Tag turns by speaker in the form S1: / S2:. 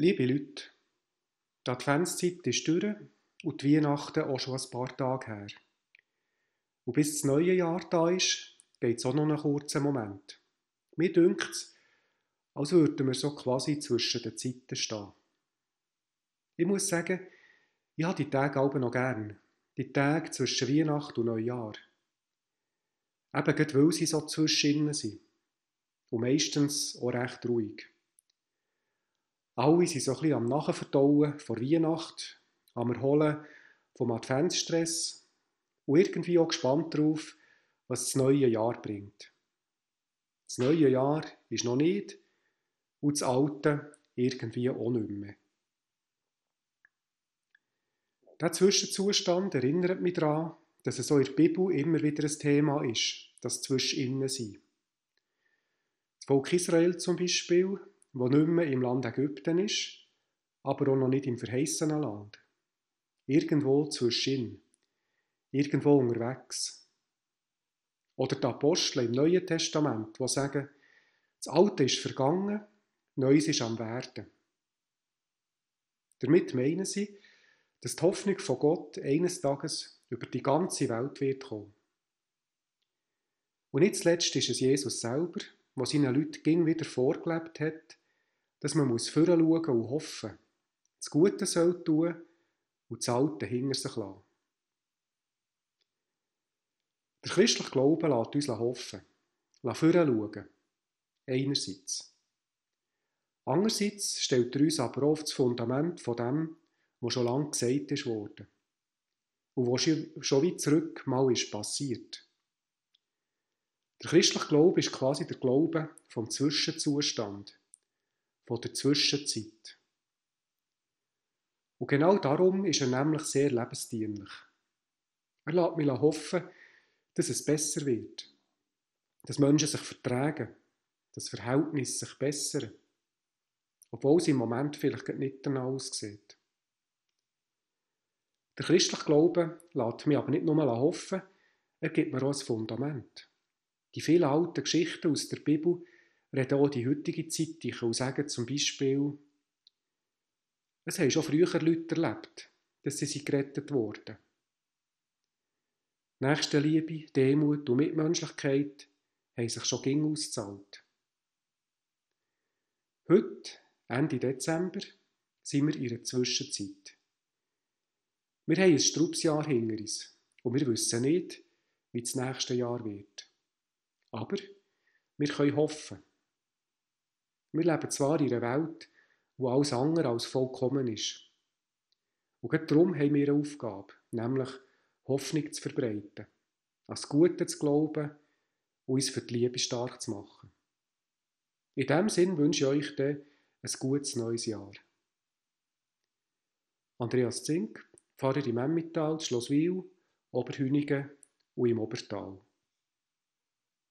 S1: Liebe Leute, die Adventszeit ist durch und die Weihnachten auch schon ein paar Tage her. Und bis das neue Jahr da ist, geht es auch noch einen kurzen Moment. Mir dünkt es, als würden wir so quasi zwischen den Zeiten stehen. Ich muss sagen, ich habe die Tage auch noch gern. Die Tage zwischen Weihnachten und Neujahr. Eben gerade weil sie so zwischen sind. Und meistens auch recht ruhig. Alle sind so ein bisschen am Nachverdauen vor Weihnacht, am Erholen vom Adventsstress und irgendwie auch gespannt darauf, was das neue Jahr bringt. Das neue Jahr ist noch nicht und das alte irgendwie auch nicht mehr. Dieser Zwischenzustand erinnert mich daran, dass es so in der Bibel immer wieder ein Thema ist, das Zwischen sein. Das Volk Israel zum Beispiel, wo nicht mehr im Land Ägypten ist, aber auch noch nicht im verheißenen Land. Irgendwo zwischen, irgendwo unterwegs. Oder die Apostel im Neuen Testament, die sagen, das Alte ist vergangen, Neues ist am Werden. Damit meinen sie, dass die Hoffnung von Gott eines Tages über die ganze Welt wird kommen. Und nicht zuletzt ist es Jesus selber, der seinen Leuten ging wieder vorgelebt hat, dass man muss schauen und hoffen. Das Gute soll tun und das Alte hinter sich lassen. Der christliche Glaube lässt uns hoffen, lässt schauen. Einerseits. Andererseits stellt er uns aber oft das Fundament von dem, was schon lange gesagt worden. Und was schon weit zurück mal ist passiert. Der christliche Glaube ist quasi der Glaube vom Zwischenzustand, von der Zwischenzeit. Und genau darum ist er nämlich sehr lebensdienlich. Er lässt mich hoffen, dass es besser wird, dass Menschen sich vertragen, dass Verhältnisse sich bessern, obwohl es im Moment vielleicht nicht danach aussieht. Der christliche Glaube lässt mich aber nicht nur hoffen, er gibt mir auch ein Fundament. Die vielen alten Geschichten aus der Bibel reden auch die heutige Zeit und sagen zum Beispiel, es haben schon früher Leute erlebt, dass sie gerettet wurden. Nächstenliebe, Demut und Mitmenschlichkeit haben sich schon ging ausgezahlt. Heute, Ende Dezember, sind wir in einer Zwischenzeit. Wir haben ein Strubsjahr hinter uns und wir wissen nicht, wie das nächste Jahr wird. Aber wir können hoffen. Wir leben zwar in einer Welt, wo alles andere als vollkommen ist. Und gerade darum haben wir eine Aufgabe, nämlich Hoffnung zu verbreiten, an das Gute zu glauben und uns für die Liebe stark zu machen. In diesem Sinn wünsche ich euch dann ein gutes neues Jahr. Andreas Zink, Pfarrer im Emmental, Schlosswil, Oberhünigen und im Obertal.